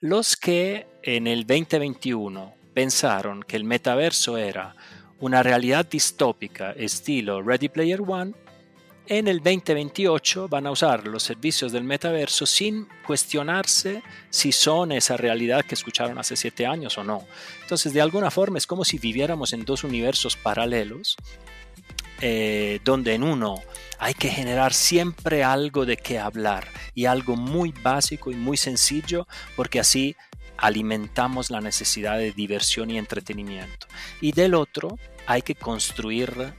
Los que en el 2021 pensaron que el metaverso era una realidad distópica estilo Ready Player One, en el 2028 van a usar los servicios del metaverso sin cuestionarse si son esa realidad que escucharon hace siete años o no. Entonces, de alguna forma es como si viviéramos en dos universos paralelos, eh, donde en uno hay que generar siempre algo de qué hablar y algo muy básico y muy sencillo, porque así alimentamos la necesidad de diversión y entretenimiento. Y del otro, hay que construir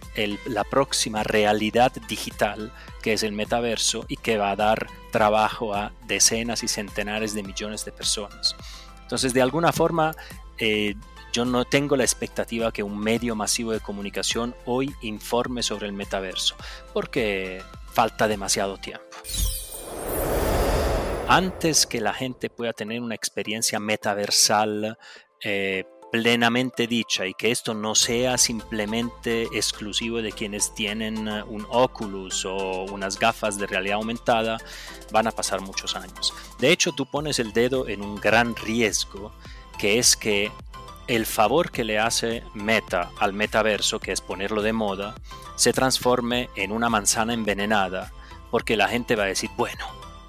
la próxima realidad digital, que es el metaverso, y que va a dar trabajo a decenas y centenares de millones de personas. Entonces, de alguna forma, eh, yo no tengo la expectativa que un medio masivo de comunicación hoy informe sobre el metaverso, porque falta demasiado tiempo. Antes que la gente pueda tener una experiencia metaversal eh, plenamente dicha y que esto no sea simplemente exclusivo de quienes tienen uh, un Oculus o unas gafas de realidad aumentada, van a pasar muchos años. De hecho, tú pones el dedo en un gran riesgo, que es que el favor que le hace Meta al metaverso, que es ponerlo de moda, se transforme en una manzana envenenada, porque la gente va a decir, bueno,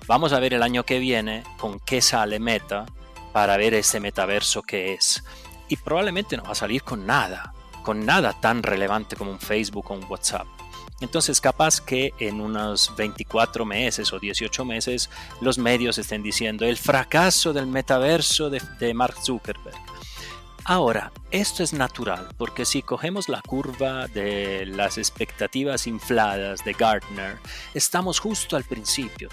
vamos a ver el año que viene con qué sale Meta para ver ese metaverso que es y probablemente no va a salir con nada, con nada tan relevante como un Facebook o un WhatsApp. Entonces, capaz que en unos 24 meses o 18 meses los medios estén diciendo el fracaso del metaverso de, de, Mark Zuckerberg. Ahora, esto es natural, porque si cogemos la curva de las expectativas infladas de Gartner, estamos justo al principio.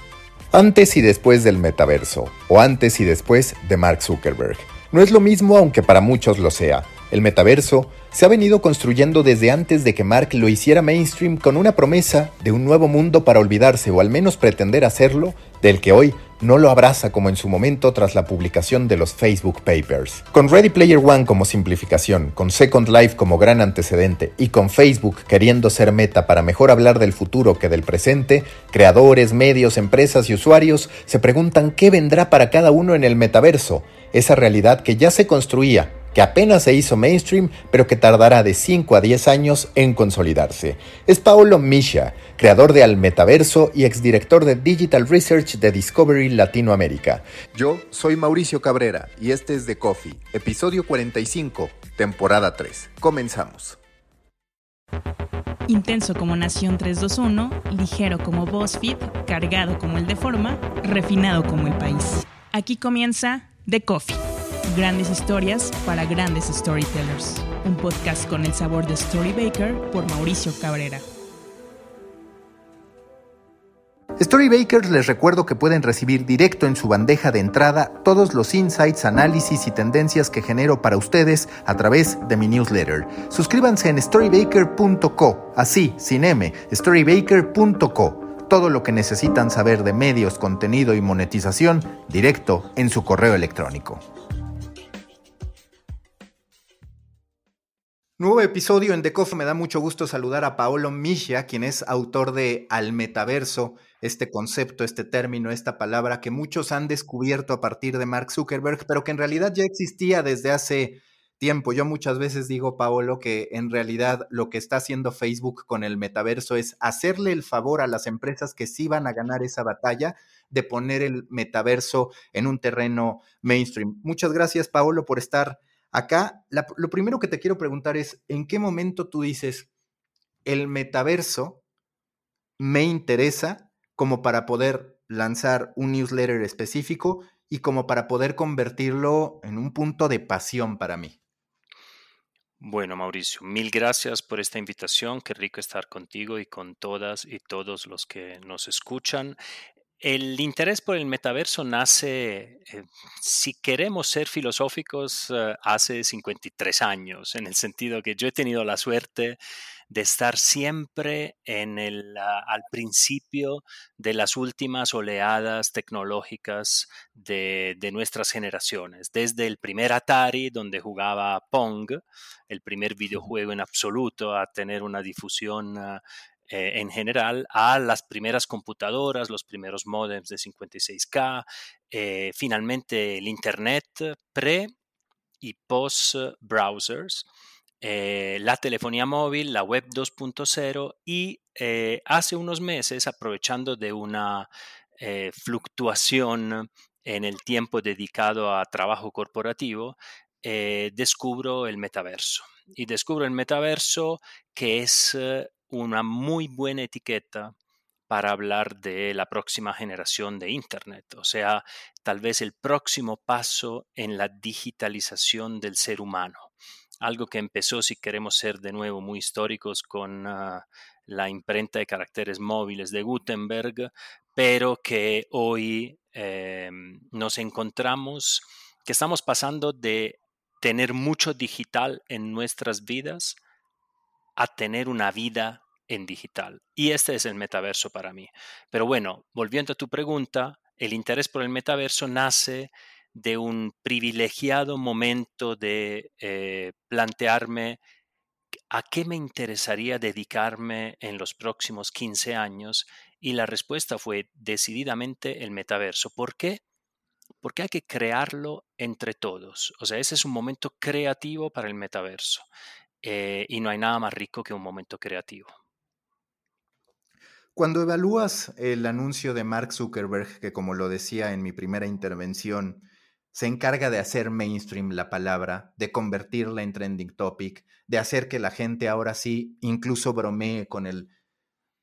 Antes y después del metaverso, o antes y después de Mark Zuckerberg. No es lo mismo aunque para muchos lo sea. El metaverso se ha venido construyendo desde antes de que Mark lo hiciera mainstream con una promesa de un nuevo mundo para olvidarse o al menos pretender hacerlo, del que hoy no lo abraza como en su momento tras la publicación de los Facebook Papers. Con Ready Player One como simplificación, con Second Life como gran antecedente y con Facebook queriendo ser meta para mejor hablar del futuro que del presente, creadores, medios, empresas y usuarios se preguntan qué vendrá para cada uno en el metaverso esa realidad que ya se construía, que apenas se hizo mainstream, pero que tardará de 5 a 10 años en consolidarse. Es Paolo Misha, creador de Al Metaverso y exdirector de Digital Research de Discovery Latinoamérica. Yo soy Mauricio Cabrera y este es The Coffee, episodio 45, temporada 3. Comenzamos. Intenso como Nación 321, ligero como BuzzFeed, cargado como el de forma, refinado como el país. Aquí comienza The Coffee. Grandes historias para grandes storytellers. Un podcast con el sabor de Storybaker por Mauricio Cabrera. Storybakers les recuerdo que pueden recibir directo en su bandeja de entrada todos los insights, análisis y tendencias que genero para ustedes a través de mi newsletter. Suscríbanse en storybaker.co, así, sin M, storybaker.co todo lo que necesitan saber de medios, contenido y monetización directo en su correo electrónico. Nuevo episodio en Decof. Me da mucho gusto saludar a Paolo Misha, quien es autor de Al Metaverso, este concepto, este término, esta palabra que muchos han descubierto a partir de Mark Zuckerberg, pero que en realidad ya existía desde hace tiempo. Yo muchas veces digo, Paolo, que en realidad lo que está haciendo Facebook con el metaverso es hacerle el favor a las empresas que sí van a ganar esa batalla de poner el metaverso en un terreno mainstream. Muchas gracias, Paolo, por estar acá. lo primero que te quiero preguntar es, ¿en qué momento tú dices, el metaverso me interesa como para poder lanzar un newsletter específico y como para poder convertirlo en un punto de pasión para mí? Bueno, Mauricio, mil gracias por esta invitación. Qué rico estar contigo y con todas y todos los que nos escuchan. El interés por el metaverso nace, eh, si queremos ser filosóficos, eh, hace 53 años, en el sentido que yo he tenido la suerte de estar siempre en el, ah, al principio de las últimas oleadas tecnológicas de, nuestras generaciones, desde el primer Atari, donde jugaba Pong, el primer videojuego en absoluto a tener una difusión ah, eh, en general a las primeras computadoras, los primeros modems de 56K, eh, finalmente el Internet pre y post browsers, eh, la telefonía móvil, la web 2.0 y hace unos meses, aprovechando de una fluctuación en el tiempo dedicado a trabajo corporativo, descubro el metaverso. Y descubro el metaverso que es una muy buena etiqueta para hablar de la próxima generación de Internet, o sea, tal vez el próximo paso en la digitalización del ser humano. Algo que empezó, si queremos ser de nuevo muy históricos, con ah, la imprenta de caracteres móviles de Gutenberg, pero que hoy em, nos encontramos que estamos pasando de tener mucho digital en nuestras vidas a tener una vida en digital. Y este es el metaverso para mí. Pero bueno, volviendo a tu pregunta, el interés por el metaverso nace de un privilegiado momento de eh, plantearme a qué me interesaría dedicarme en los próximos 15 años y la respuesta fue decididamente el metaverso. ¿Por qué? Porque hay que crearlo entre todos. O sea, ese es un momento creativo para el metaverso. Eh, y no hay nada más rico que un momento creativo. Cuando evalúas el anuncio de Mark Zuckerberg, que como lo decía en mi primera intervención, se encarga de hacer mainstream la palabra, de convertirla en trending topic, de hacer que la gente ahora sí incluso bromee con el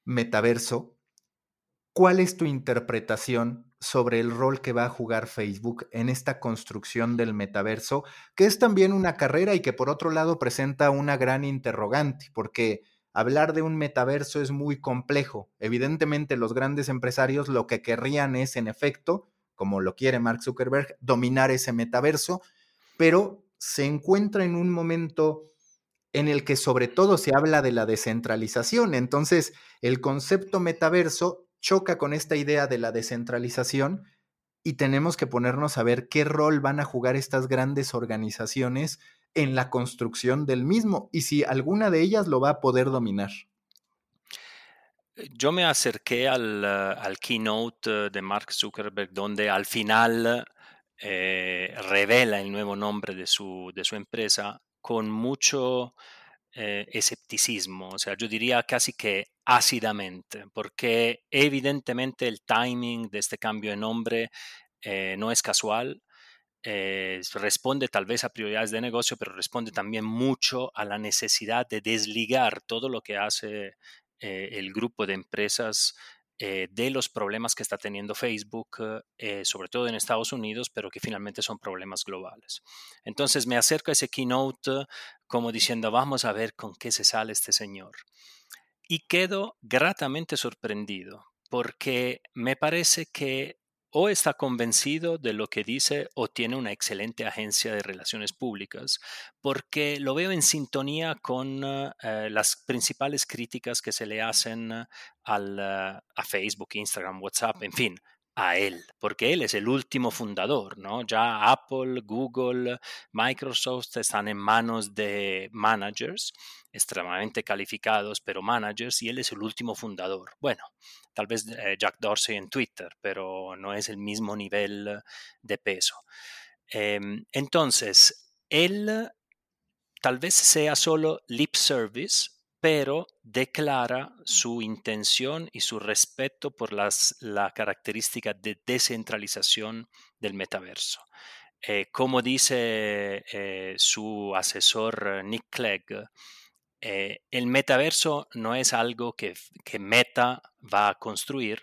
metaverso, ¿cuál es tu interpretación sobre el rol que va a jugar Facebook en esta construcción del metaverso, que es también una carrera y que por otro lado presenta una gran interrogante, porque hablar de un metaverso es muy complejo. Evidentemente los grandes empresarios lo que querrían es, en efecto, como lo quiere Mark Zuckerberg, dominar ese metaverso, pero se encuentra en un momento en el que sobre todo se habla de la descentralización. Entonces, el concepto metaverso choca con esta idea de la descentralización y tenemos que ponernos a ver qué rol van a jugar estas grandes organizaciones en la construcción del mismo y si alguna de ellas lo va a poder dominar. Eh, yo me acerqué al, keynote de Mark Zuckerberg donde al final eh, revela el nuevo nombre de su, de su empresa con mucho eh, escepticismo, o sea, yo diría casi que ácidamente, porque evidentemente el timing de este cambio de nombre no es casual, eh, responde tal vez a prioridades de negocio, pero responde también mucho a la necesidad de desligar todo lo que hace eh, el grupo de empresas eh, de los problemas que está teniendo Facebook, sobre todo en Estados Unidos, pero que finalmente son problemas globales. Entonces me acerco a ese keynote como diciendo, vamos a ver con qué se sale este señor. Y quedo gratamente sorprendido porque me parece que o está convencido de lo que dice o tiene una excelente agencia de relaciones públicas, porque lo veo en sintonía con eh, las principales críticas que se le hacen al, a Facebook, Instagram, WhatsApp, en fin, a él, porque él es el último fundador, ¿no? Ya Apple, Google, Microsoft están en manos de managers extremadamente calificados, pero managers, y él es el último fundador. Bueno, tal vez eh, Jack Dorsey en Twitter, pero no es el mismo nivel de peso. Em, entonces, él tal vez sea solo lip service pero declara su intención y su respeto por las, la característica de descentralización del metaverso. Eh, como dice eh, su asesor Nick Clegg, eh, el metaverso no es algo que, que Meta va a construir,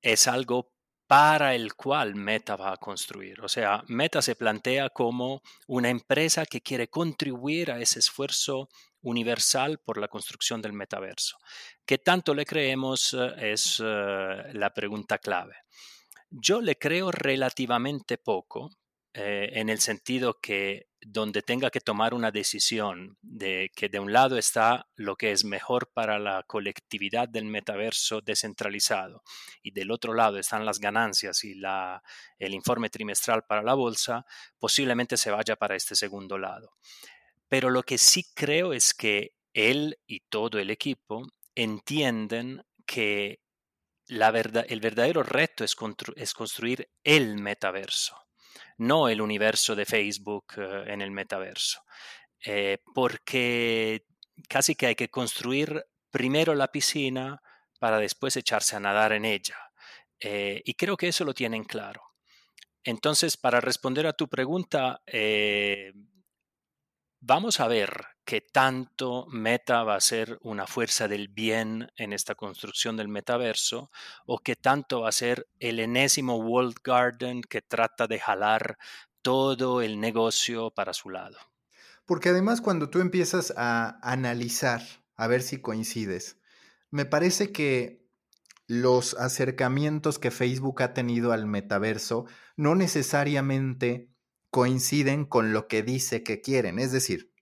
es algo para el cual Meta va a construir. O sea, Meta se plantea como una empresa que quiere contribuir a ese esfuerzo universal por la construcción del metaverso. ¿Qué tanto le creemos? Eh, es eh, la pregunta clave. Yo le creo relativamente poco, eh, en el sentido que donde tenga que tomar una decisión de que de un lado está lo que es mejor para la colectividad del metaverso descentralizado y del otro lado están las ganancias y la, el informe trimestral para la bolsa, posiblemente se vaya para este segundo lado. Pero lo que sí creo es que él y todo el equipo entienden que la verdad, el verdadero reto es, construir el metaverso, no el universo de Facebook eh, en el metaverso, eh, porque casi que hay que construir primero la piscina para después echarse a nadar en ella. Eh, y creo que eso lo tienen claro. Entonces, para responder a tu pregunta, vamos a ver qué tanto Meta va a ser una fuerza del bien en esta construcción del metaverso o qué tanto va a ser el enésimo World Garden que trata de jalar todo el negocio para su lado. Porque además cuando tú empiezas a analizar, a ver si coincides, me parece que los acercamientos que Facebook ha tenido al metaverso no necesariamente coinciden con lo que dice que quieren. Es decir,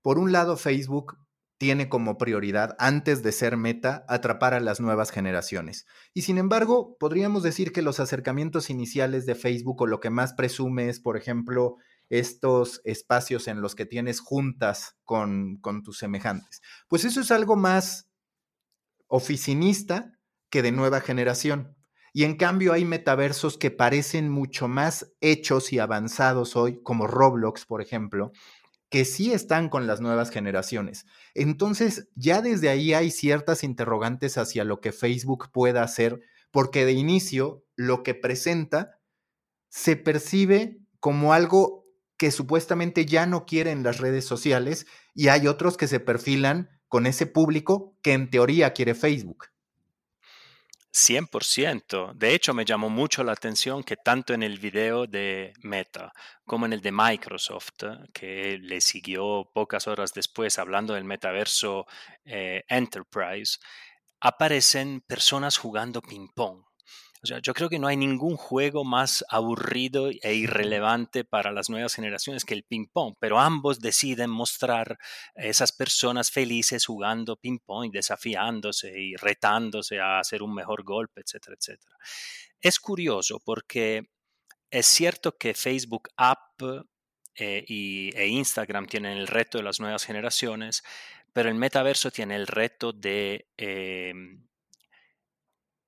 por un lado, Facebook tiene como prioridad, antes de ser meta, atrapar a las nuevas generaciones. Y sin embargo, podríamos decir que los acercamientos iniciales de Facebook o lo que más presume es, por ejemplo, estos espacios en los que tienes juntas con, con tus semejantes. Pues eso es algo más oficinista que de nueva generación. Y en cambio hay metaversos que parecen mucho más hechos y avanzados hoy, como Roblox, por ejemplo, que sí están con las nuevas generaciones. Entonces, ya desde ahí hay ciertas interrogantes hacia lo que Facebook pueda hacer, porque de inicio lo que presenta se percibe como algo que supuestamente ya no quieren las redes sociales y hay otros que se perfilan con ese público que en teoría quiere Facebook. 100%. De hecho, me llamó mucho la atención que tanto en el video de Meta como en el de Microsoft, que le siguió pocas horas después hablando del metaverso eh, Enterprise, aparecen personas jugando ping-pong yo creo que no hay ningún juego más aburrido e irrelevante para las nuevas generaciones que el ping-pong, pero ambos deciden mostrar a esas personas felices jugando ping-pong, desafiándose y retándose a hacer un mejor golpe, etcétera, etcétera. Es curioso porque es cierto que Facebook App eh, y, e Instagram tienen el reto de las nuevas generaciones, pero el metaverso tiene el reto de... Em,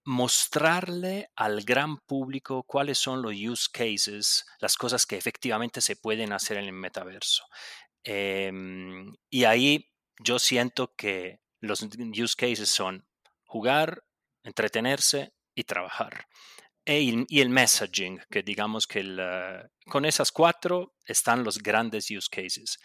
mostrarle al gran público cuáles son los use cases, las cosas que efectivamente se pueden hacer en el metaverso. Em, y ahí yo siento que los use cases son jugar, entretenerse y trabajar. E y el messaging, que digamos que con esas cuatro están los grandes use cases.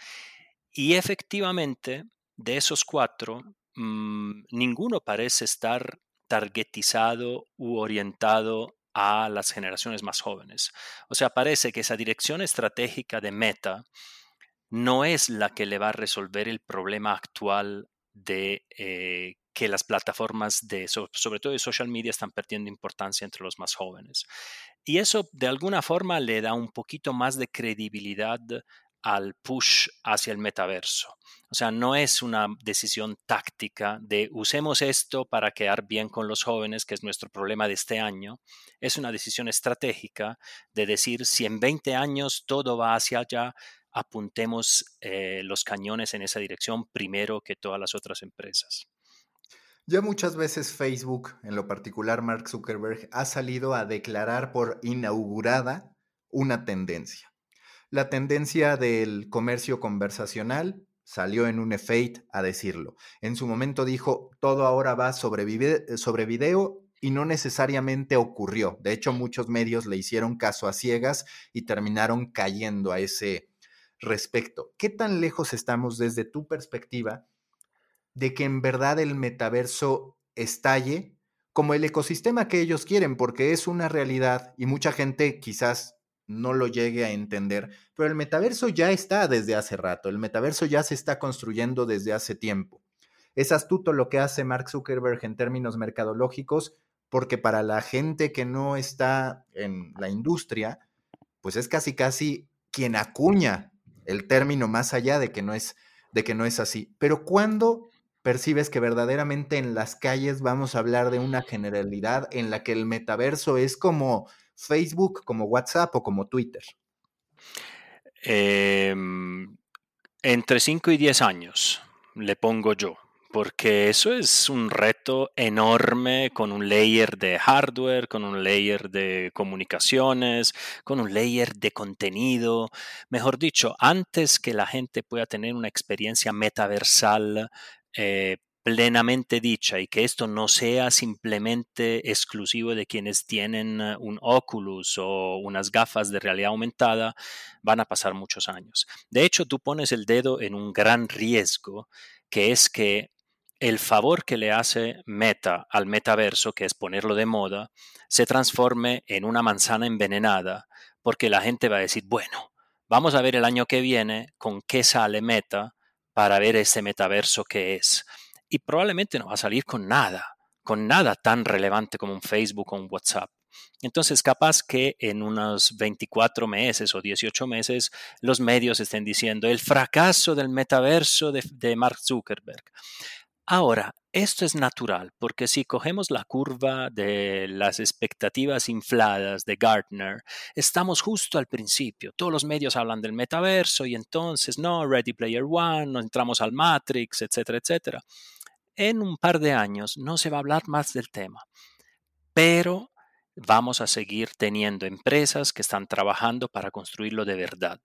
Y efectivamente, de esos cuatro, mm, ninguno parece estar targetizado u orientado a las generaciones más jóvenes. O sea, parece que esa dirección estratégica de Meta no es la que le va a resolver el problema actual de eh, que las plataformas sobre todo de social media, están perdiendo importancia entre los más jóvenes. Y eso de alguna forma le da un poquito más de credibilidad al push hacia el metaverso. O sea, no es una decisión táctica de usemos esto para quedar bien con los jóvenes, que es nuestro problema de este año. Es una decisión estratégica de decir, si en 20 años todo va hacia allá, apuntemos eh, los cañones en esa dirección primero que todas las otras empresas. Ya muchas veces Facebook, en lo particular Mark Zuckerberg, ha salido a declarar por inaugurada una tendencia. La tendencia del comercio conversacional salió en un efeito a decirlo. En su momento dijo, todo ahora va sobre, sobre video y no necesariamente ocurrió. De hecho, muchos medios le hicieron caso a ciegas y terminaron cayendo a ese respecto. ¿Qué tan lejos estamos desde tu perspectiva de que en verdad el metaverso estalle como el ecosistema que ellos quieren? Porque es una realidad y mucha gente quizás no lo llegue a entender, pero el metaverso ya está desde hace rato, el metaverso ya se está construyendo desde hace tiempo. Es astuto lo que hace Mark Zuckerberg en términos mercadológicos, porque para la gente que no está en la industria, pues es casi casi quien acuña el término más allá de que no es de que no es así. Pero cuando percibes que verdaderamente en las calles vamos a hablar de una generalidad en la que el metaverso es como Facebook, como WhatsApp o como Twitter? Em, entre 5 y 10 años le pongo yo, porque eso es un reto enorme con un layer de hardware, con un layer de comunicaciones, con un layer de contenido. Mejor dicho, antes que la gente pueda tener una experiencia metaversal eh, plenamente dicha y que esto no sea simplemente exclusivo de quienes tienen eh, un Oculus o unas gafas de realidad aumentada, van a pasar muchos años. De hecho, tú pones el dedo en un gran riesgo, que es que el favor que le hace Meta al metaverso, que es ponerlo de moda, se transforme en una manzana envenenada, porque la gente va a decir, bueno, vamos a ver el año que viene con qué sale Meta para ver ese metaverso que es y probablemente no va a salir con nada, con nada tan relevante como un Facebook o un WhatsApp. Entonces, capaz que en unos 24 meses o 18 meses los medios estén diciendo el fracaso del metaverso de, Mark Zuckerberg. Ahora, esto es natural, porque si cogemos la curva de las expectativas infladas de Gartner, estamos justo al principio. Todos los medios hablan del metaverso y entonces, no, Ready Player One, no entramos al Matrix, etcétera, etcétera en un par de años no se va a hablar más del tema, pero vamos a seguir teniendo empresas que están trabajando para construirlo de verdad.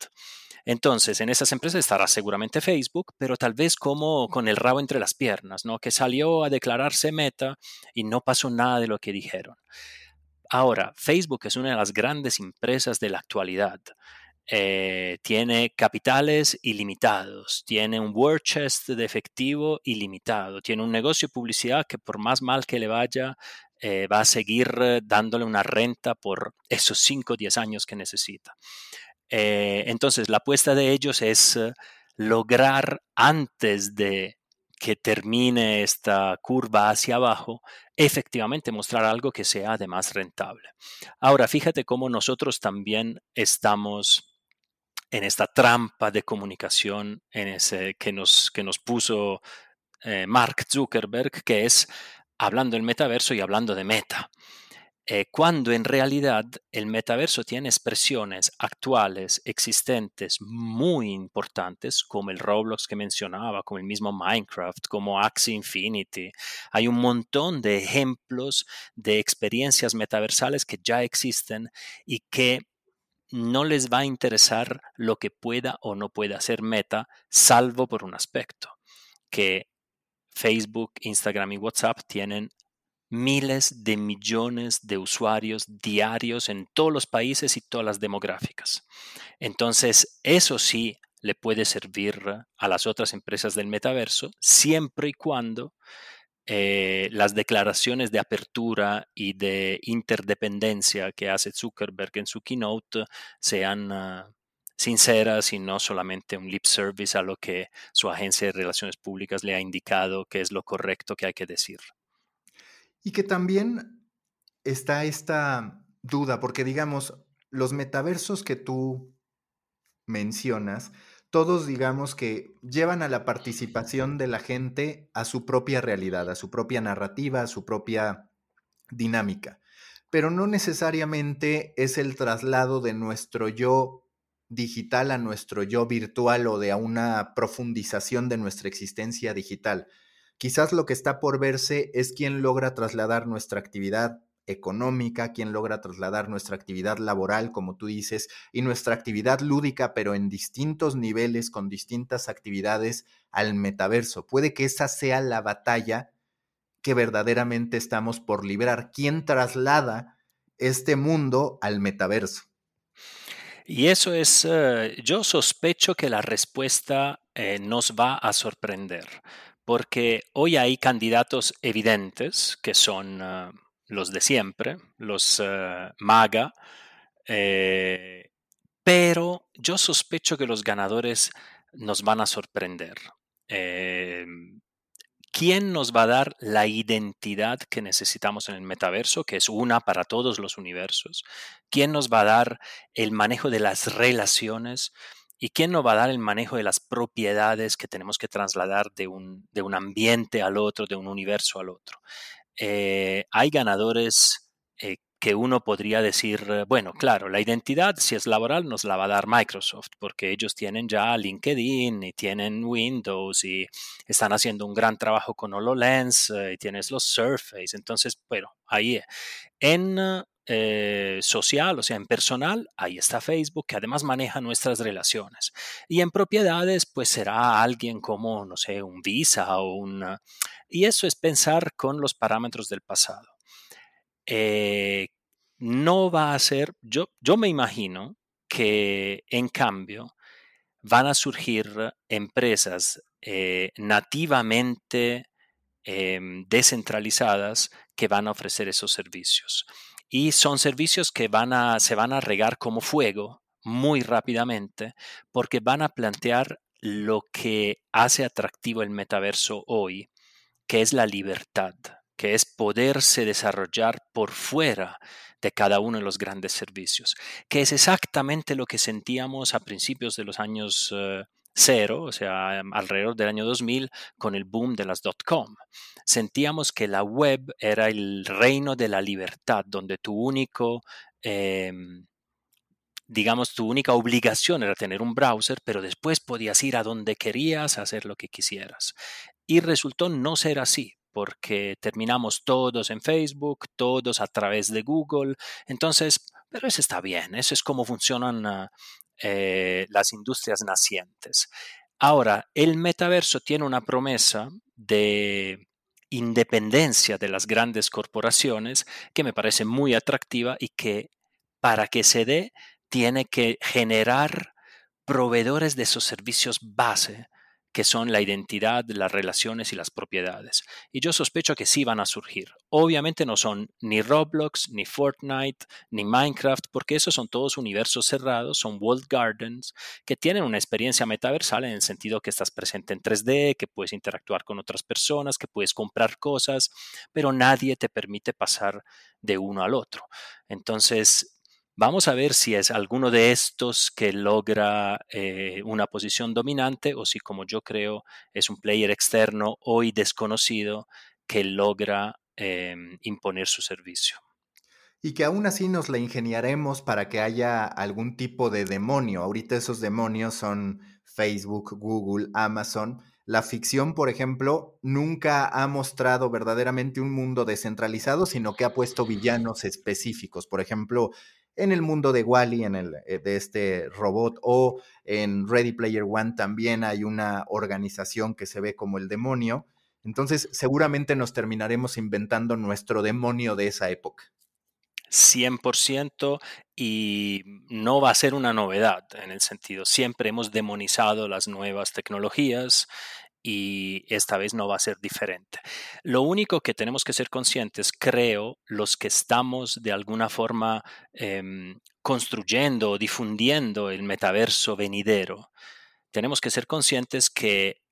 Entonces, en esas empresas estará seguramente Facebook, pero tal vez como con el rabo entre las piernas, ¿no? Que salió a declararse meta y no pasó nada de lo que dijeron. Ahora, Facebook es una de las grandes empresas de la actualidad. Eh, tiene capitales ilimitados, tiene un war chest de efectivo ilimitado, tiene un negocio de publicidad que por más mal que le vaya, eh, va a seguir eh, dándole una renta por esos 5 o 10 años que necesita. entonces, la apuesta de ellos es lograr antes de que termine esta curva hacia abajo, efectivamente mostrar algo que sea además rentable. Ahora, fíjate cómo nosotros también estamos en esta trampa de comunicación en ese, que, nos, que nos puso eh, Mark Zuckerberg, que es hablando del metaverso y hablando de meta. Eh, cuando en realidad el metaverso tiene expresiones actuales, existentes, muy importantes, como el Roblox que mencionaba, como el mismo Minecraft, como Axie Infinity. Hay un montón de ejemplos de experiencias metaversales que ya existen y que no les va a interesar lo que pueda o no pueda hacer Meta, salvo por un aspecto, que Facebook, Instagram y WhatsApp tienen miles de millones de usuarios diarios en todos los países y todas las demográficas. Entonces, eso sí le puede servir a las otras empresas del metaverso, siempre y cuando eh, las declaraciones de apertura y de interdependencia que hace Zuckerberg en su keynote sean ah, sinceras y no solamente un lip service a lo que su agencia de relaciones públicas le ha indicado que es lo correcto que hay que decir. Y que también está esta duda, porque digamos, los metaversos que tú mencionas todos digamos que llevan a la participación de la gente a su propia realidad, a su propia narrativa, a su propia dinámica. Pero no necesariamente es el traslado de nuestro yo digital a nuestro yo virtual o de a una profundización de nuestra existencia digital. Quizás lo que está por verse es quién logra trasladar nuestra actividad económica, quien logra trasladar nuestra actividad laboral, como tú dices, y nuestra actividad lúdica, pero en distintos niveles, con distintas actividades, al metaverso. Puede que esa sea la batalla que verdaderamente estamos por librar. ¿Quién traslada este mundo al metaverso? Y eso es, eh, yo sospecho que la respuesta eh, nos va a sorprender, porque hoy hay candidatos evidentes que son... Eh, los de siempre, los eh, MAGA, eh, pero yo sospecho que los ganadores nos van a sorprender. Eh, ¿Quién nos va a dar la identidad que necesitamos en el metaverso, que es una para todos los universos? ¿Quién nos va a dar el manejo de las relaciones? ¿Y quién nos va a dar el manejo de las propiedades que tenemos que trasladar de un, de un ambiente al otro, de un universo al otro? Eh, hay ganadores eh, que uno podría decir, eh, bueno, claro, la identidad, si es laboral, nos la va a dar Microsoft, porque ellos tienen ya LinkedIn y tienen Windows y están haciendo un gran trabajo con HoloLens eh, y tienes los Surface. Entonces, bueno, ahí en eh, social, o sea, en personal, ahí está Facebook, que además maneja nuestras relaciones. Y en propiedades, pues será alguien como, no sé, un Visa o un... Y eso es pensar con los parámetros del pasado. Eh, no va a ser, yo, yo me imagino que en cambio van a surgir empresas eh, nativamente em, descentralizadas que van a ofrecer esos servicios. Y son servicios que van a, se van a regar como fuego muy rápidamente porque van a plantear lo que hace atractivo el metaverso hoy, que es la libertad que es poderse desarrollar por fuera de cada uno de los grandes servicios, que es exactamente lo que sentíamos a principios de los años eh, cero, o sea, alrededor del año 2000, con el boom de las dot-com. Sentíamos que la web era el reino de la libertad, donde tu único... Em, digamos, tu única obligación era tener un browser, pero después podías ir a donde querías, hacer lo que quisieras. Y resultó no ser así porque terminamos todos en Facebook, todos a través de Google. Entonces, pero eso está bien, eso es como funcionan ah, eh, las industrias nacientes. Ahora, el metaverso tiene una promesa de independencia de las grandes corporaciones que me parece muy atractiva y que para que se dé tiene que generar proveedores de esos servicios base que son la identidad, las relaciones y las propiedades. Y yo sospecho que sí van a surgir. Obviamente no son ni Roblox, ni Fortnite, ni Minecraft, porque esos son todos universos cerrados, son walled gardens, que tienen una experiencia metaversal en el sentido que estás presente en 3D, que puedes interactuar con otras personas, que puedes comprar cosas, pero nadie te permite pasar de uno al otro. Entonces, Vamos a ver si es alguno de estos que logra eh, una posición dominante o si, como yo creo, es un player externo hoy desconocido que logra em, imponer su servicio. Y que aún así nos la ingeniaremos para que haya algún tipo de demonio. Ahorita esos demonios son Facebook, Google, Amazon. La ficción, por ejemplo, nunca ha mostrado verdaderamente un mundo descentralizado, sino que ha puesto villanos específicos. Por ejemplo, en el mundo de Wally, en el eh, de este robot, o en Ready Player One también hay una organización que se ve como el demonio. Entonces, seguramente nos terminaremos inventando nuestro demonio de esa época. 100% y no va a ser una novedad en el sentido, siempre hemos demonizado las nuevas tecnologías y esta vez no va a ser diferente. Lo único que tenemos que ser conscientes, creo, los que estamos de alguna forma eh, construyendo o difundiendo el metaverso venidero, tenemos que ser conscientes que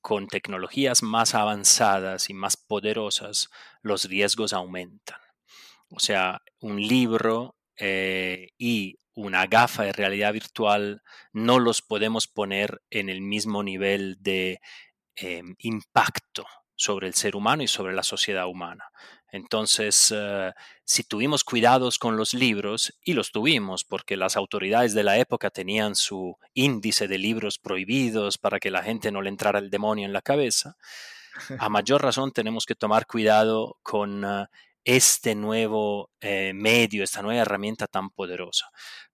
con tecnologías más avanzadas y más poderosas, los riesgos aumentan. O sea, un libro eh, y una gafa de realidad virtual no los podemos poner en el mismo nivel de em, impacto sobre el ser humano y sobre la sociedad humana. Entonces, eh, si tuvimos cuidados con los libros, y los tuvimos porque las autoridades de la época tenían su índice de libros prohibidos para que la gente no le entrara el demonio en la cabeza, a mayor razón tenemos que tomar cuidado con eh, este nuevo eh, medio, esta nueva herramienta tan poderosa.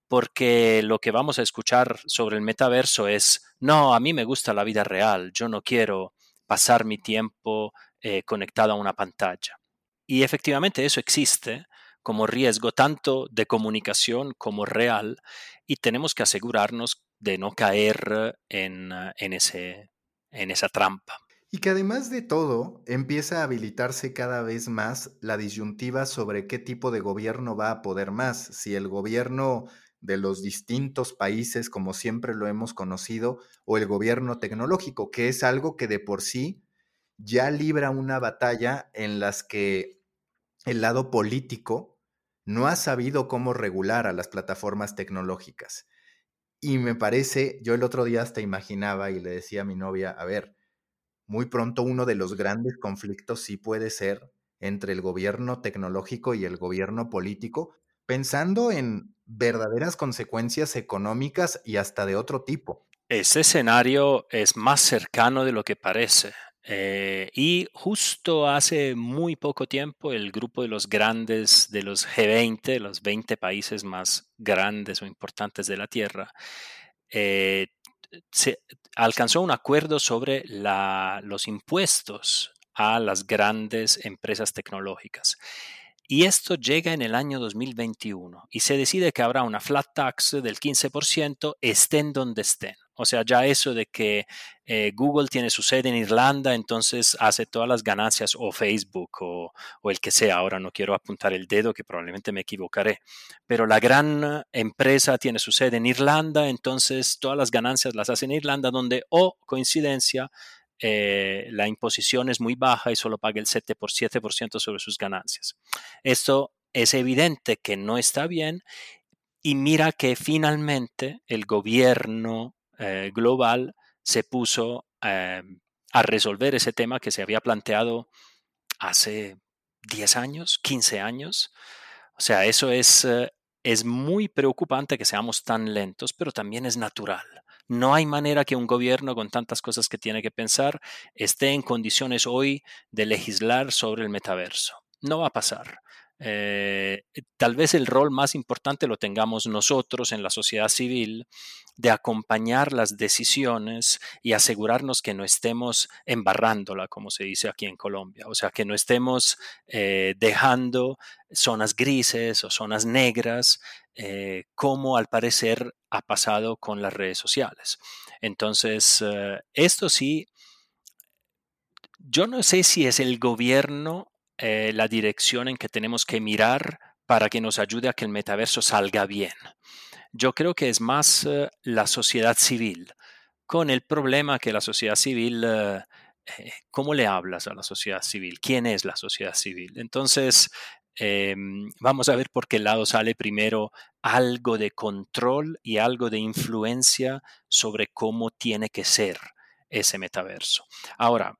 Porque lo que vamos a escuchar sobre el metaverso es, no, a mí me gusta la vida real, yo no quiero pasar mi tiempo eh, conectado a una pantalla. Y efectivamente eso existe como riesgo tanto de comunicación como real y tenemos que asegurarnos de no caer en, esa trampa. Y que además de todo, empieza a habilitarse cada vez más la disyuntiva sobre qué tipo de gobierno va a poder más, si el gobierno de los distintos países como siempre lo hemos conocido, o el gobierno tecnológico, que es algo que de por sí ya libra una batalla en las que el lado político no ha sabido cómo regular a las plataformas tecnológicas. Y me parece, yo el otro día hasta imaginaba y le decía a mi novia, a ver, muy pronto uno de los grandes conflictos sí puede ser entre el gobierno tecnológico y el gobierno político, pensando en verdaderas consecuencias económicas y hasta de otro tipo. Ese escenario es más cercano de lo que parece. Eh, y justo hace muy poco tiempo el grupo de los grandes, de los G20, los 20 países más grandes o importantes de la Tierra, eh, se alcanzó un acuerdo sobre los impuestos a las grandes empresas tecnológicas. Y esto llega en el año 2021 y se decide que habrá una flat tax del 15% estén donde estén. O sea, ya eso de que eh, Google tiene su sede en Irlanda, entonces hace todas las ganancias o Facebook o, el que sea. Ahora no quiero apuntar el dedo que probablemente me equivocaré. Pero la gran empresa tiene su sede en Irlanda, entonces todas las ganancias las hace en Irlanda, donde, o oh, coincidencia, eh, la imposición es muy baja y solo paga el 7 por 7% sobre sus ganancias. Esto es evidente que no está bien y mira que finalmente el gobierno eh, global se puso eh, a resolver ese tema que se había planteado hace 10 años, 15 años. O sea, eso es, eh, es muy preocupante que seamos tan lentos, pero también es natural. No hay manera que un gobierno con tantas cosas que tiene que pensar esté en condiciones hoy de legislar sobre el metaverso. No va a pasar. Eh, tal vez el rol más importante lo tengamos nosotros en la sociedad civil de acompañar las decisiones y asegurarnos que no estemos embarrándola, como se dice aquí en Colombia, o sea, que no estemos eh, dejando zonas grises o zonas negras, eh, como al parecer ha pasado con las redes sociales. Entonces, esto sí, yo no sé si es el gobierno eh, la dirección en que tenemos que mirar para que nos ayude a que el metaverso salga bien. Yo creo que es más eh, la sociedad civil, con el problema que la sociedad civil, eh, ¿cómo le hablas a la sociedad civil? ¿Quién es la sociedad civil? Entonces, em, vamos a ver por qué lado sale primero algo de control y algo de influencia sobre cómo tiene que ser ese metaverso. Ahora,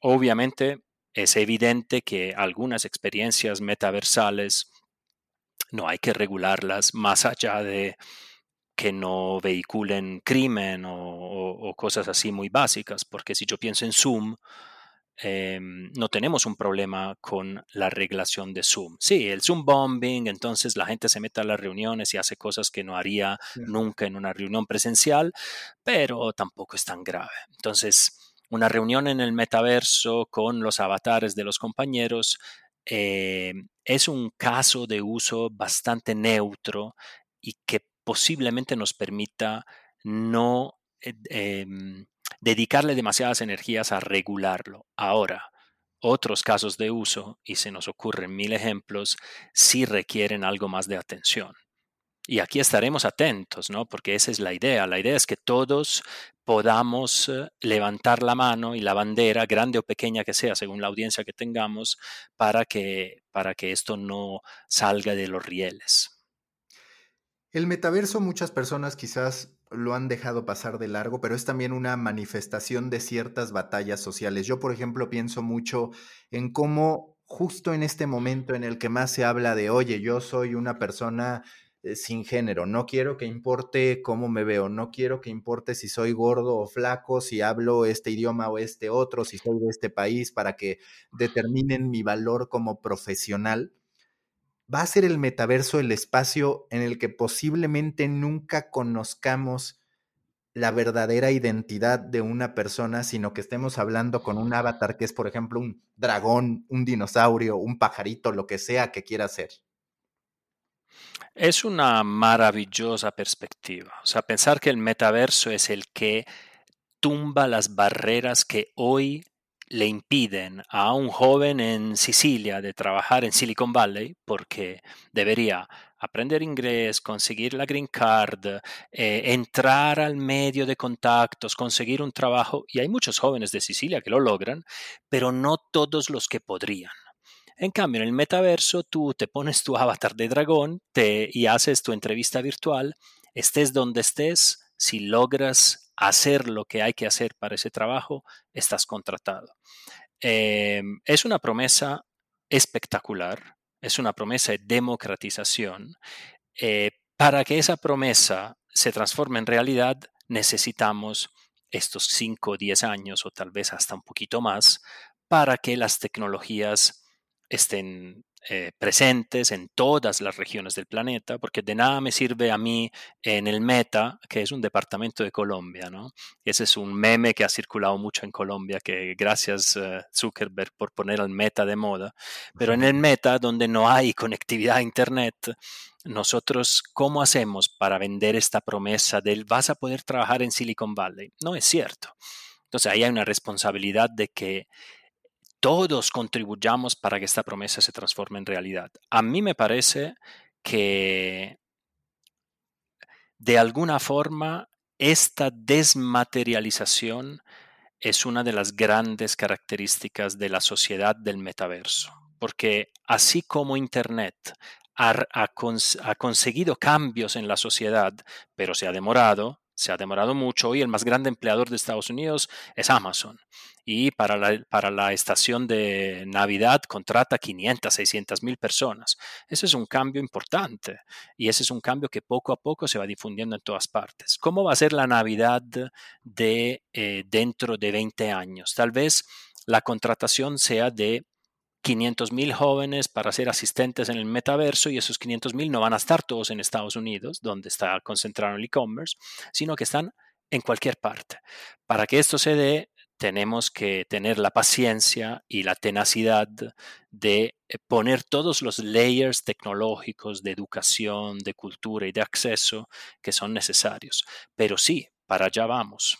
obviamente es evidente que algunas experiencias metaversales no hay que regularlas más allá de que no vehiculen crimen o, cosas así muy básicas, porque si yo pienso en Zoom, em, no tenemos un problema con la regulación de Zoom. Sí, el Zoom bombing, entonces la gente se mete a las reuniones y hace cosas que no haría nunca en una reunión presencial, pero tampoco es tan grave. Entonces, una reunión en el metaverso con los avatares de los compañeros eh, es un caso de uso bastante neutro y que posiblemente nos permita no eh, em, dedicarle demasiadas energías a regularlo. Ahora, otros casos de uso, y se nos ocurren mil ejemplos, sí requieren algo más de atención. Y aquí estaremos atentos, ¿no? Porque esa es la idea. La idea es que todos podamos eh, levantar la mano y la bandera, grande o pequeña que sea, según la audiencia que tengamos, para que, para que esto no salga de los rieles. El metaverso muchas personas quizás lo han dejado pasar de largo, pero es también una manifestación de ciertas batallas sociales. Yo, por ejemplo, pienso mucho en cómo justo en este momento en el que más se habla de, oye, yo soy una persona eh, sin género. No quiero que importe cómo me veo, no quiero que importe si soy gordo o flaco, si hablo este idioma o este otro, si soy de este país, para que determinen mi valor como profesional. Va a ser el metaverso el espacio en el que posiblemente nunca conozcamos la verdadera identidad de una persona, sino que estemos hablando con un avatar que es, por ejemplo, un dragón, un dinosaurio, un pajarito, lo que sea que quiera ser. Es una maravillosa perspectiva. O sea, pensar que el metaverso es el que tumba las barreras que hoy le impiden a un joven en Sicilia de trabajar en Silicon Valley porque debería aprender inglés, conseguir la green card, eh, entrar al medio de contactos, conseguir un trabajo. Y hay muchos jóvenes de Sicilia que lo logran, pero no todos los que podrían. En cambio, en el metaverso tú te pones tu avatar de dragón te, y haces tu entrevista virtual, estés donde estés, si logras hacer lo que hay que hacer para ese trabajo, estás contratado. Em, es una promesa espectacular, es una promesa de democratización. Eh, para que esa promesa se transforme en realidad, necesitamos estos 5 o 10 años o tal vez hasta un poquito más para que las tecnologías estén eh, presentes en todas las regiones del planeta, porque de nada me sirve a mí en el Meta, que es un departamento de Colombia, ¿no? Ese es un meme que ha circulado mucho en Colombia, que gracias uh, Zuckerberg por poner al Meta de moda, pero en el Meta, donde no hay conectividad a Internet, nosotros, ¿cómo hacemos para vender esta promesa del vas a poder trabajar en Silicon Valley? No es cierto. Entonces ahí hay una responsabilidad de que todos contribuyamos para que esta promesa se transforme en realidad. A mí me parece que de alguna forma esta desmaterialización es una de las grandes características de la sociedad del metaverso, porque así como Internet ha, conseguido cambios en la sociedad, pero se ha demorado, se ha demorado mucho. Hoy el más grande empleador de Estados Unidos es Amazon. Y para la, para la estación de Navidad contrata 500, 600 mil personas. Ese es un cambio importante y ese es un cambio que poco a poco se va difundiendo en todas partes. ¿Cómo va a ser la Navidad de eh, dentro de 20 años? Tal vez la contratación sea de 500 mil jóvenes para ser asistentes en el metaverso y esos 500 mil no van a estar todos en Estados Unidos, donde está concentrado el e-commerce, sino que están en cualquier parte. Para que esto se dé, tenemos que tener la paciencia y la tenacidad de eh, poner todos los layers tecnológicos de educación, de cultura y de acceso que son necesarios. Pero sí, para allá vamos.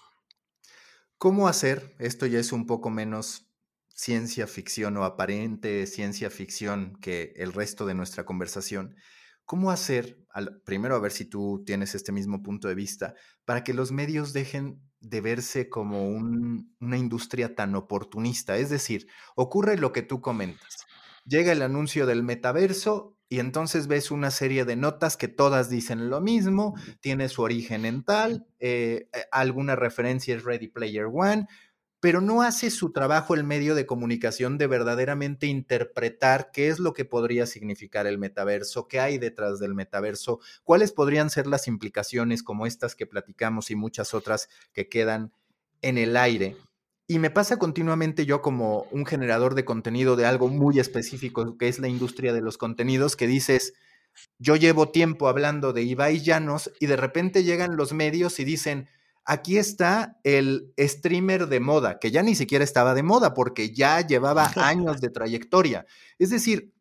¿Cómo hacer? Esto ya es un poco menos ciencia ficción o aparente ciencia ficción que el resto de nuestra conversación, ¿cómo hacer, primero a ver si tú tienes este mismo punto de vista, para que los medios dejen de verse como una industria tan oportunista? Es decir, ocurre lo que tú comentas. Llega el anuncio del metaverso y entonces ves una serie de notas que todas dicen lo mismo, tiene su origen en tal, eh, eh, alguna referencia es Ready Player One, pero no hace su trabajo el medio de comunicación de verdaderamente interpretar qué es lo que podría significar el metaverso, qué hay detrás del metaverso, cuáles podrían ser las implicaciones como estas que platicamos y muchas otras que quedan en el aire. Y me pasa continuamente yo como un generador de contenido de algo muy específico que es la industria de los contenidos, que dices, yo llevo tiempo hablando de Ibai Llanos y de repente llegan los medios y dicen, Aquí está el streamer de moda, que ya ni siquiera estaba de moda porque ya llevaba años de trayectoria. Es decir,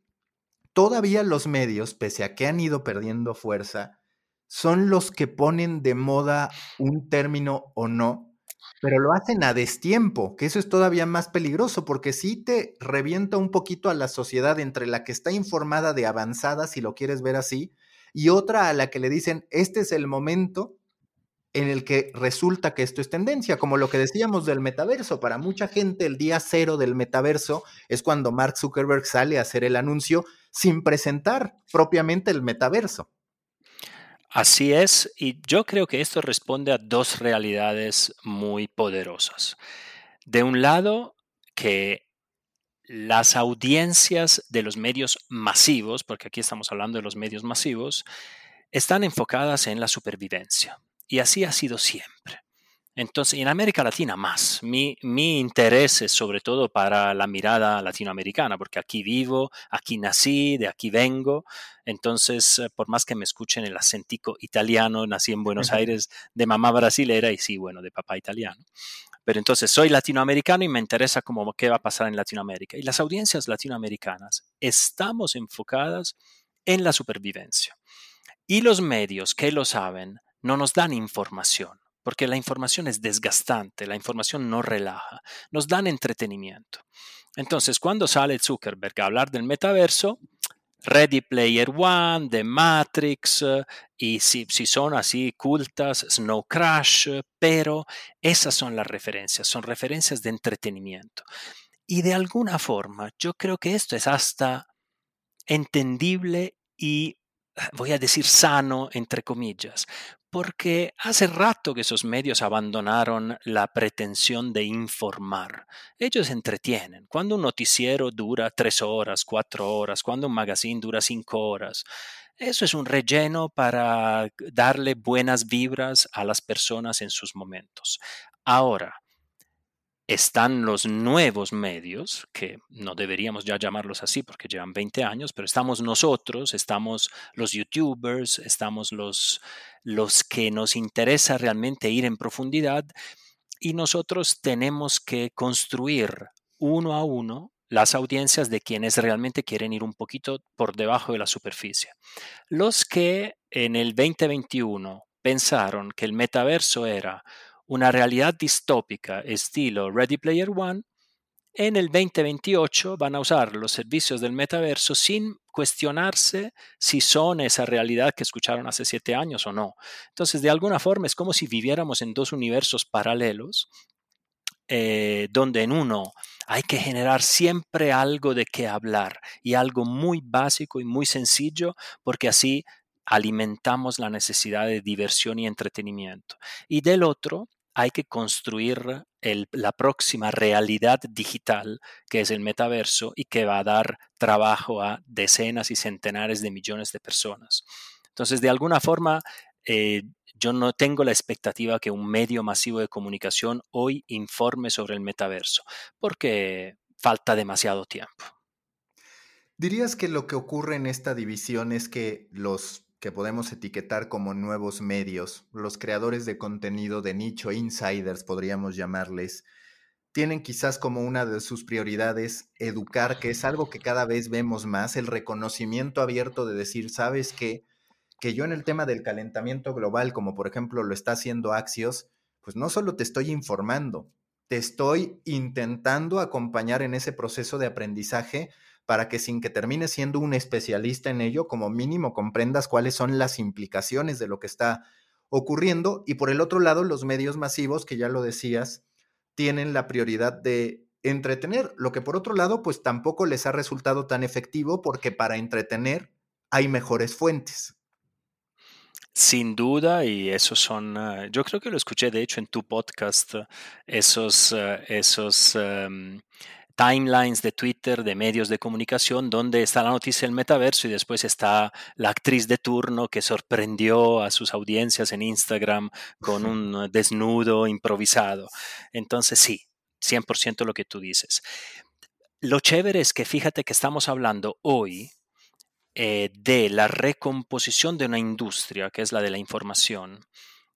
todavía los medios, pese a que han ido perdiendo fuerza, son los que ponen de moda un término o no, pero lo hacen a destiempo, que eso es todavía más peligroso porque sí te revienta un poquito a la sociedad entre la que está informada de avanzada, si lo quieres ver así, y otra a la que le dicen, este es el momento en el que resulta que esto es tendencia, como lo que decíamos del metaverso. Para mucha gente el día cero del metaverso es cuando Mark Zuckerberg sale a hacer el anuncio sin presentar propiamente el metaverso. Así es, y yo creo que esto responde a dos realidades muy poderosas. De un lado, que las audiencias de los medios masivos, porque aquí estamos hablando de los medios masivos, están enfocadas en la supervivencia. Y así ha sido siempre. Entonces, en América Latina más. Mi, mi, interés es sobre todo para la mirada latinoamericana, porque aquí vivo, aquí nací, de aquí vengo. Entonces, eh, por más que me escuchen el acentico italiano, nací en Buenos Aires de mamá brasilera y sí, bueno, de papá italiano. Pero entonces soy latinoamericano y me interesa cómo qué va a pasar en Latinoamérica. Y las audiencias latinoamericanas estamos enfocadas en la supervivencia. Y los medios que lo saben no nos dan información, porque la información es desgastante, la información no relaja, nos dan entretenimiento. Entonces, cuando sale Zuckerberg a hablar del metaverso, Ready Player One, The Matrix, y si, si, son así cultas, Snow Crash, pero esas son las referencias, son referencias de entretenimiento. Y de alguna forma, yo creo que esto es hasta entendible y voy a decir sano, entre comillas, porque hace rato que esos medios abandonaron la pretensión de informar. Ellos entretienen. Cuando un noticiero dura tres horas, cuatro horas, cuando un magazine dura cinco horas, eso es un relleno para darle buenas vibras a las personas en sus momentos. Ahora, están los nuevos medios, que no deberíamos ya llamarlos así porque llevan 20 años, pero estamos nosotros, estamos los youtubers, estamos los, los que nos interesa realmente ir en profundidad y nosotros tenemos que construir uno a uno las audiencias de quienes realmente quieren ir un poquito por debajo de la superficie. Los que en el 2021 pensaron que el metaverso era una realidad distópica estilo Ready Player One, en el 2028 van a usar los servicios del metaverso sin cuestionarse si son esa realidad que escucharon hace siete años o no. Entonces, de alguna forma es como si viviéramos en dos universos paralelos, eh, donde en uno hay que generar siempre algo de qué hablar y algo muy básico y muy sencillo, porque así alimentamos la necesidad de diversión y entretenimiento. Y del otro, hay que construir la próxima realidad digital, que es el metaverso, y que va a dar trabajo a decenas y centenares de millones de personas. Entonces, de alguna forma, eh, yo no tengo la expectativa que un medio masivo de comunicación hoy informe sobre el metaverso, porque falta demasiado tiempo. ¿Dirías que lo que ocurre en esta división es que los que podemos etiquetar como nuevos medios, los creadores de contenido de nicho, insiders podríamos llamarles, tienen quizás como una de sus prioridades educar, que es algo que cada vez vemos más, el reconocimiento abierto de decir, sabes que yo en el tema del calentamiento global, como por ejemplo lo está haciendo Axios, pues no solo te estoy informando, te estoy intentando acompañar en ese proceso de aprendizaje para que sin que termines siendo un especialista en ello, como mínimo comprendas cuáles son las implicaciones de lo que está ocurriendo. Y por el otro lado, los medios masivos, que ya lo decías, tienen la prioridad de entretener, lo que por otro lado, pues tampoco les ha resultado tan efectivo porque para entretener hay mejores fuentes. Sin duda, y esos son, ah, yo creo que lo escuché de hecho en tu podcast, esos, ah, esos em, timelines de Twitter, de medios de comunicación, donde está la noticia del metaverso y después está la actriz de turno que sorprendió a sus audiencias en Instagram con un desnudo improvisado. Entonces sí, 100% lo que tú dices. Lo chévere es que fíjate que estamos hablando hoy eh, de la recomposición de una industria, que es la de la información,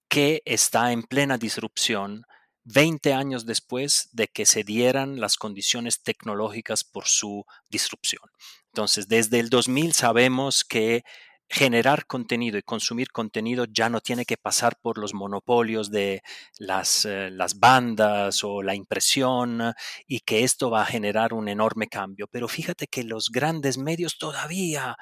que está en plena disrupción 20 años después de que se dieran las condiciones tecnológicas por su disrupción. Entonces, desde el 2000 sabemos que generar contenido y consumir contenido ya no tiene que pasar por los monopolios de las, eh, las, bandas o la impresión y que esto va a generar un enorme cambio. Pero fíjate que los grandes medios todavía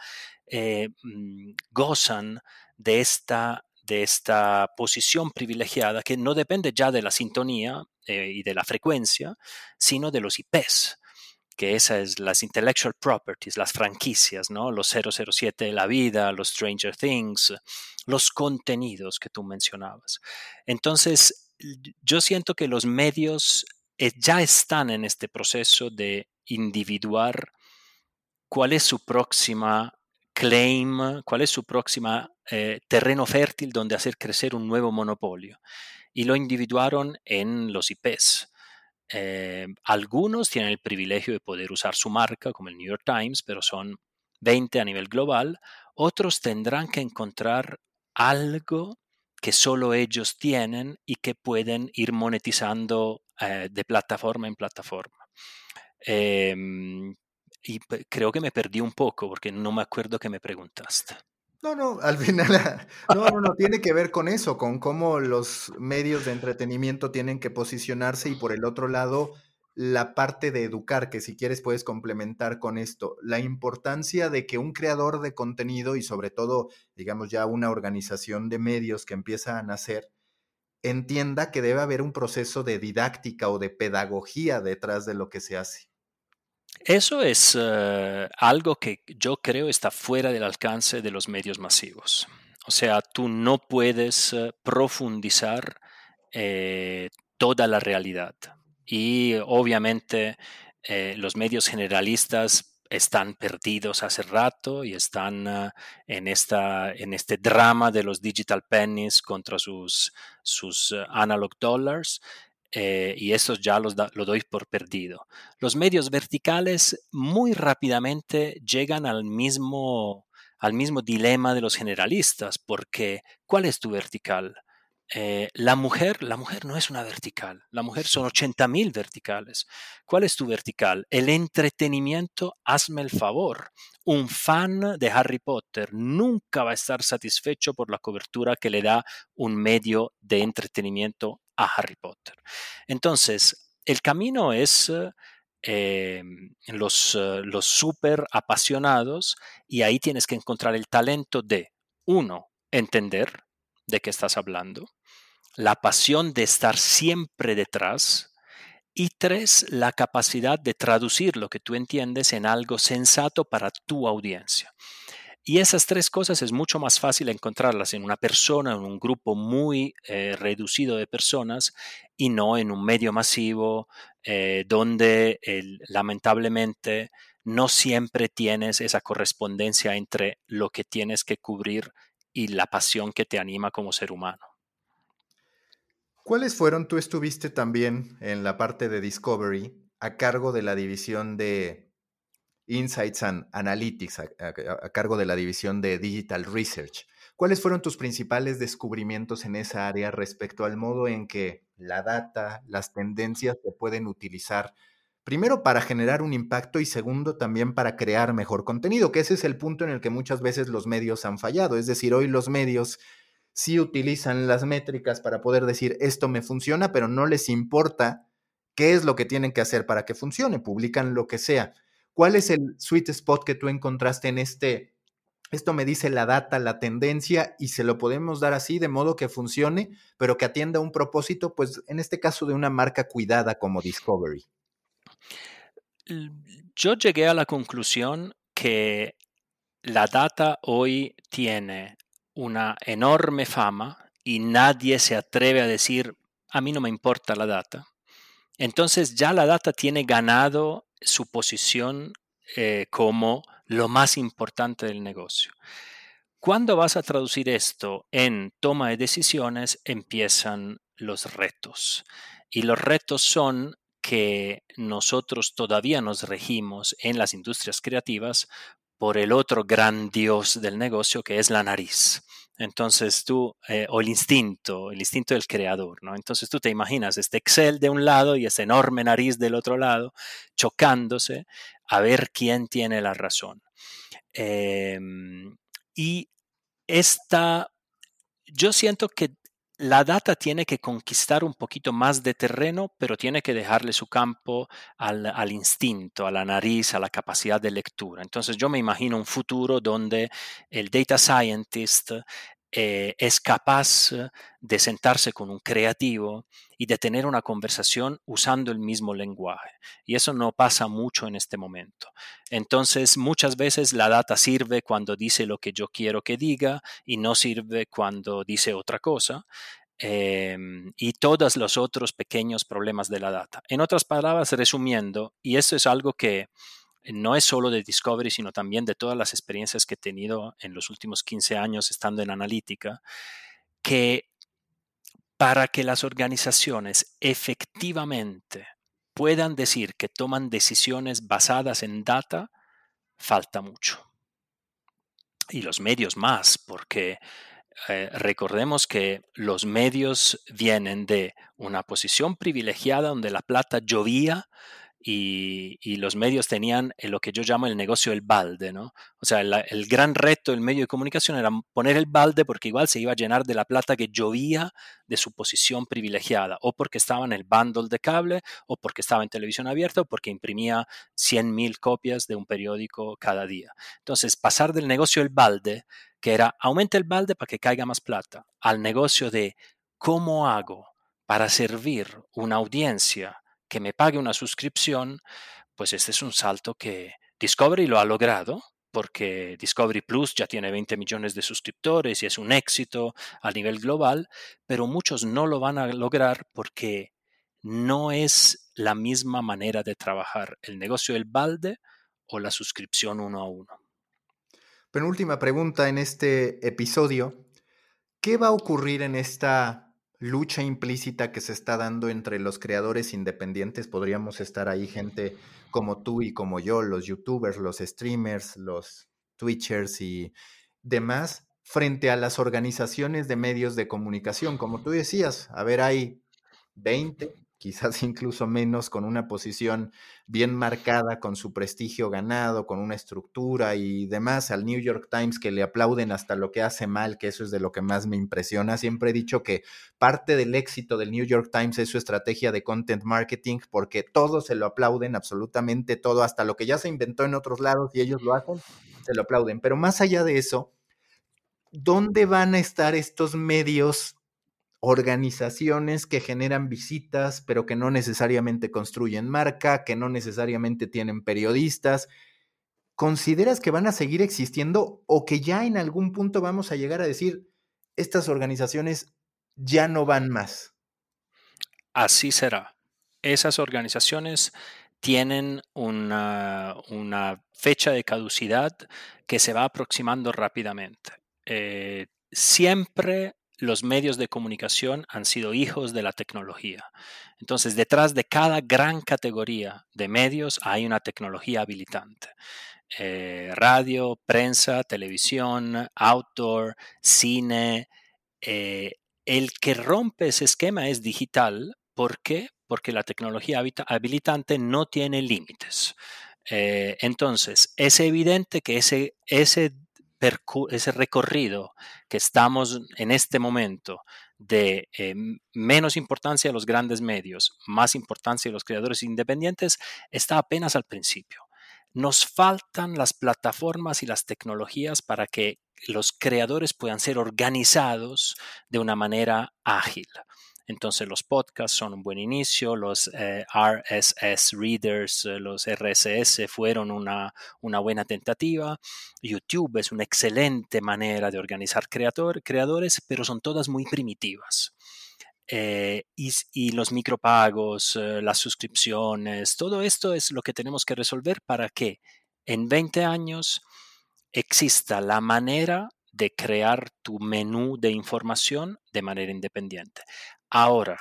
eh, mm, gozan de esta de esta posición privilegiada que no depende ya de la sintonía eh, y de la frecuencia, sino de los IPs, que esas es las intellectual properties, las franquicias, ¿no? Los 007 de la vida, los Stranger Things, los contenidos que tú mencionabas. Entonces, yo siento que los medios eh, ya están en este proceso de individuar cuál es su próxima claim, cuál es su próxima eh, terreno fértil donde hacer crecer un nuevo monopolio. Y lo individuaron en los IPs. Eh, algunos tienen el privilegio de poder usar su marca, como el New York Times, pero son 20 a nivel global. Otros tendrán que encontrar algo que solo ellos tienen y que pueden ir monetizando eh, de plataforma en plataforma. Em, y creo que me perdí un poco porque no me acuerdo que me preguntaste. No, no, al final, no, no, no, tiene que ver con eso, con cómo los medios de entretenimiento tienen que posicionarse y por el otro lado, la parte de educar, que si quieres puedes complementar con esto, la importancia de que un creador de contenido y sobre todo, digamos ya una organización de medios que empieza a nacer, entienda que debe haber un proceso de didáctica o de pedagogía detrás de lo que se hace. Eso es uh, algo que yo creo está fuera del alcance de los medios masivos. O sea, tú no puedes uh, profundizar eh, toda la realidad. Y obviamente eh, los medios generalistas están perdidos hace rato y están en, esta, en este drama de los digital pennies contra sus, sus analog dollars. Eh, y estos ya los lo doy por perdido. Los medios verticales muy rápidamente llegan al mismo, al mismo dilema de los generalistas, porque ¿cuál es tu vertical? Eh, la mujer, la mujer no es una vertical, la mujer son 80 mil verticales. ¿Cuál es tu vertical? El entretenimiento, hazme el favor. Un fan de Harry Potter nunca va a estar satisfecho por la cobertura que le da un medio de entretenimiento a Harry Potter. Entonces, el camino es eh, los, eh, los súper apasionados y ahí tienes que encontrar el talento de, uno, entender de qué estás hablando, la pasión de estar siempre detrás y tres, la capacidad de traducir lo que tú entiendes en algo sensato para tu audiencia. Y esas tres cosas es mucho más fácil encontrarlas en una persona, en un grupo muy eh, reducido de personas y no en un medio masivo eh, donde lamentablemente no siempre tienes esa correspondencia entre lo que tienes que cubrir y la pasión que te anima como ser humano. ¿Cuáles fueron? Tú estuviste también en la parte de Discovery a cargo de la división de Insights and Analytics, a, cargo de la división de Digital Research. ¿Cuáles fueron tus principales descubrimientos en esa área respecto al modo en que la data, las tendencias se pueden utilizar Primero, para generar un impacto y segundo, también para crear mejor contenido, que ese es el punto en el que muchas veces los medios han fallado. Es decir, hoy los medios sí utilizan las métricas para poder decir esto me funciona, pero no les importa qué es lo que tienen que hacer para que funcione, publican lo que sea. ¿Cuál es el sweet spot que tú encontraste en este? Esto me dice la data, la tendencia y se lo podemos dar así de modo que funcione, pero que atienda un propósito, pues en este caso de una marca cuidada como Discovery. Yo llegué a la conclusión que la data hoy tiene una enorme fama y nadie se atreve a decir, a mí no me importa la data. Entonces ya la data tiene ganado su posición eh, como lo más importante del negocio. Cuando vas a traducir esto en toma de decisiones, empiezan los retos. Y los retos son que nosotros todavía nos regimos en las industrias creativas por el otro gran dios del negocio que es la nariz. Entonces tú, eh, o el instinto, el instinto del creador, ¿no? Entonces tú te imaginas este Excel de un lado y esta enorme nariz del otro lado, chocándose a ver quién tiene la razón. Em, y esta, yo siento que la data tiene que conquistar un poquito más de terreno, pero tiene que dejarle su campo al, instinto, a la nariz, a la capacidad de lectura. Entonces yo me imagino un futuro donde el data scientist eh, es capaz de sentarse con un creativo y de tener una conversación usando el mismo lenguaje. Y eso no pasa mucho en este momento. Entonces, muchas veces la data sirve cuando dice lo que yo quiero que diga y no sirve cuando dice otra cosa. Em, y todos los otros pequeños problemas de la data. En otras palabras, resumiendo, y esto es algo que no es solo de Discovery, sino también de todas las experiencias que he tenido en los últimos 15 años estando en analítica, que para que las organizaciones efectivamente puedan decir que toman decisiones basadas en data, falta mucho. Y los medios más, porque eh, recordemos que los medios vienen de una posición privilegiada donde la plata llovía y, los medios tenían eh, lo que yo llamo el negocio del balde, ¿no? O sea, el gran reto del medio de comunicación era poner el balde porque igual se iba a llenar de la plata que llovía de su posición privilegiada, o porque estaba en el bundle de cable, o porque estaba en televisión abierta, o porque imprimía 100.000 copias de un periódico cada día. Entonces, pasar del negocio del balde, que era aumenta el balde para que caiga más plata, al negocio de cómo hago para servir una audiencia que me pague una suscripción, pues este es un salto que Discovery lo ha logrado, porque Discovery Plus ya tiene 20 millones de suscriptores y es un éxito a nivel global, pero muchos no lo van a lograr porque no es la misma manera de trabajar el negocio del balde o la suscripción uno a uno. Penúltima pregunta en este episodio. ¿Qué va a ocurrir en esta lucha implícita que se está dando entre los creadores independientes? Podríamos estar ahí gente como tú y como yo, los youtubers, los streamers, los twitchers y demás, frente a las organizaciones de medios de comunicación. Como tú decías, a ver, hay 20, quizás incluso menos, con una posición bien marcada, con su prestigio ganado, con una estructura y demás, al New York Times que le aplauden hasta lo que hace mal, que eso es de lo que más me impresiona. Siempre he dicho que parte del éxito del New York Times es su estrategia de content marketing, porque todos se lo aplauden, absolutamente todo, hasta lo que ya se inventó en otros lados y ellos lo hacen, se lo aplauden. Pero más allá de eso, ¿dónde van a estar estos medios organizaciones que generan visitas, pero que no necesariamente construyen marca, que no necesariamente tienen periodistas. ¿Consideras que van a seguir existiendo o que ya en algún punto vamos a llegar a decir, estas organizaciones ya no van más? Así será. Esas organizaciones tienen una, fecha de caducidad que se va aproximando rápidamente. Eh, siempre los medios de comunicación han sido hijos de la tecnología. Entonces, detrás de cada gran categoría de medios hay una tecnología habilitante. Eh, radio, prensa, televisión, outdoor, cine. Eh, el que rompe ese esquema es digital. ¿Por qué? Porque la tecnología habilitante no tiene límites. Eh, entonces, es evidente que ese, ese ese recorrido que estamos en este momento de eh, menos importancia a los grandes medios, más importancia a los creadores independientes, está apenas al principio. Nos faltan las plataformas y las tecnologías para que los creadores puedan ser organizados de una manera ágil. Entonces los podcasts son un buen inicio, los eh, RSS readers, eh, los RSS fueron una, buena tentativa. YouTube es una excelente manera de organizar creadores, pero son todas muy primitivas. Eh, y, los micropagos, las suscripciones, todo esto es lo que tenemos que resolver para que en 20 años exista la manera de crear tu menú de información de manera independiente. Ahora,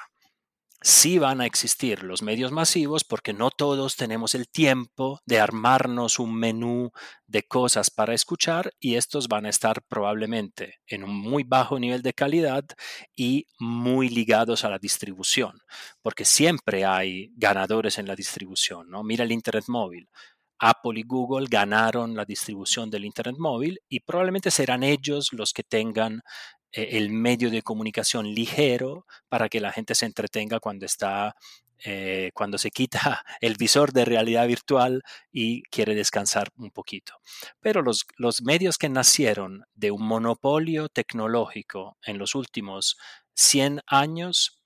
sí van a existir los medios masivos porque no todos tenemos el tiempo de armarnos un menú de cosas para escuchar y estos van a estar probablemente en un muy bajo nivel de calidad y muy ligados a la distribución, porque siempre hay ganadores en la distribución, ¿no? Mira el Internet móvil. Apple y Google ganaron la distribución del Internet móvil y probablemente serán ellos los que tengan el medio de comunicación ligero para que la gente se entretenga cuando está eh, cuando se quita el visor de realidad virtual y quiere descansar un poquito. Pero los, los, medios que nacieron de un monopolio tecnológico en los últimos 100 años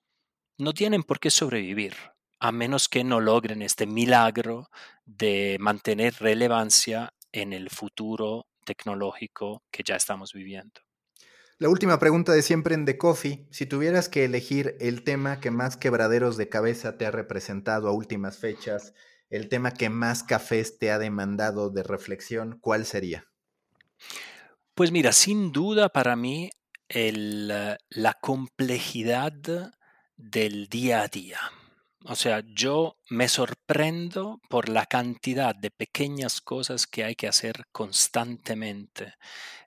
no tienen por qué sobrevivir, a menos que no logren este milagro de mantener relevancia en el futuro tecnológico que ya estamos viviendo. La última pregunta de siempre en The Coffee. Si tuvieras que elegir el tema que más quebraderos de cabeza te ha representado a últimas fechas, el tema que más cafés te ha demandado de reflexión, ¿cuál sería? Pues mira, sin duda para mí la complejidad del día a día. O sea, yo me sorprendo por la cantidad de pequeñas cosas que hay que hacer constantemente,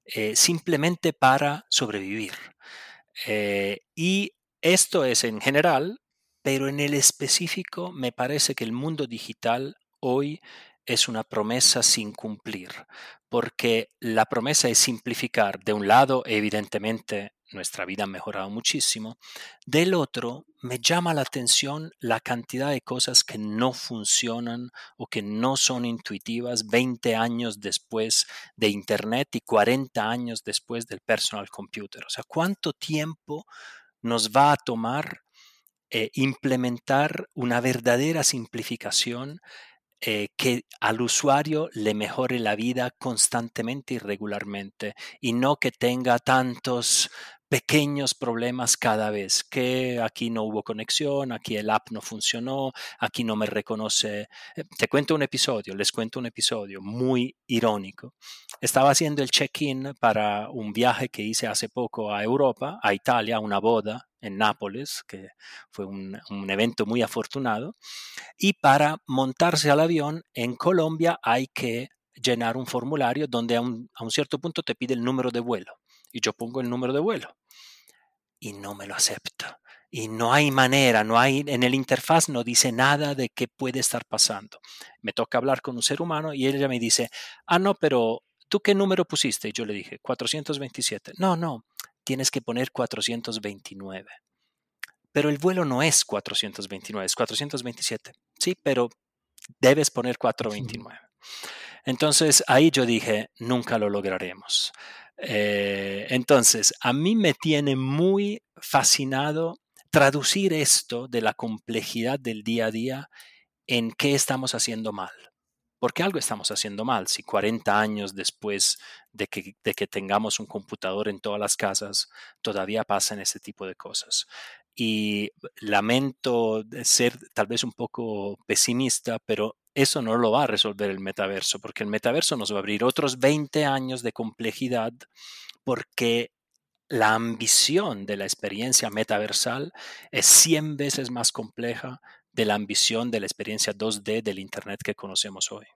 eh, simplemente para sobrevivir. Eh, y esto es en general, pero en el específico me parece que el mundo digital hoy es una promesa sin cumplir, porque la promesa es simplificar, de un lado, evidentemente, nuestra vida ha mejorado muchísimo. Del otro, me llama la atención la cantidad de cosas que no funcionan o que no son intuitivas 20 años después de Internet y 40 años después del personal computer. O sea, ¿cuánto tiempo nos va a tomar eh, implementar una verdadera simplificación eh, que al usuario le mejore la vida constantemente y regularmente y no que tenga tantos pequeños problemas cada vez, que aquí no hubo conexión, aquí el app no funcionó, aquí no me reconoce. Eh, te cuento un episodio, les cuento un episodio muy irónico. Estaba haciendo el check-in para un viaje que hice hace poco a Europa, a Italia, una boda en Nápoles, que fue un, evento muy afortunado, y para montarse al avión en Colombia hay que llenar un formulario donde a a un cierto punto te pide el número de vuelo y yo pongo el número de vuelo y no me lo acepta. Y no hay manera, no hay, en el interfaz no dice nada de qué puede estar pasando. Me toca hablar con un ser humano y ella me dice, ah, no, pero ¿tú qué número pusiste? Y yo le dije, 427. No, no, tienes que poner 429. Pero el vuelo no es 429, es 427. Sí, pero debes poner 429. Entonces ahí yo dije, nunca lo lograremos. Eh, entonces, a mí me tiene muy fascinado traducir esto de la complejidad del día a día en qué estamos haciendo mal. Porque algo estamos haciendo mal. Si 40 años después de que, de que tengamos un computador en todas las casas, todavía pasan ese tipo de cosas. Y lamento ser tal vez un poco pesimista, pero eso no lo va a resolver el metaverso, porque el metaverso nos va a abrir otros 20 años de complejidad, porque la ambición de la experiencia metaversal es 100 veces más compleja de la ambición de la experiencia 2D del Internet que conocemos hoy.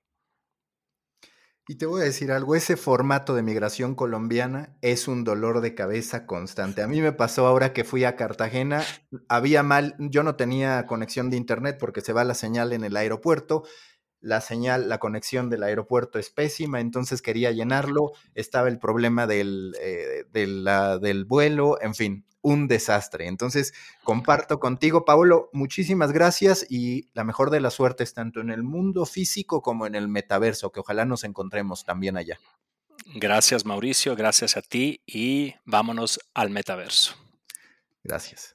Y te voy a decir algo, ese formato de migración colombiana es un dolor de cabeza constante. A mí me pasó ahora que fui a Cartagena, había mal, yo no tenía conexión de internet porque se va la señal en el aeropuerto, la señal, la conexión del aeropuerto es pésima, entonces quería llenarlo, estaba el problema del, eh, del vuelo, en fin, un desastre. Entonces, comparto contigo, Paulo, muchísimas gracias y la mejor de las suertes tanto en el mundo físico como en el metaverso, que ojalá nos encontremos también allá. Gracias, Mauricio, gracias a ti y vámonos al metaverso. Gracias.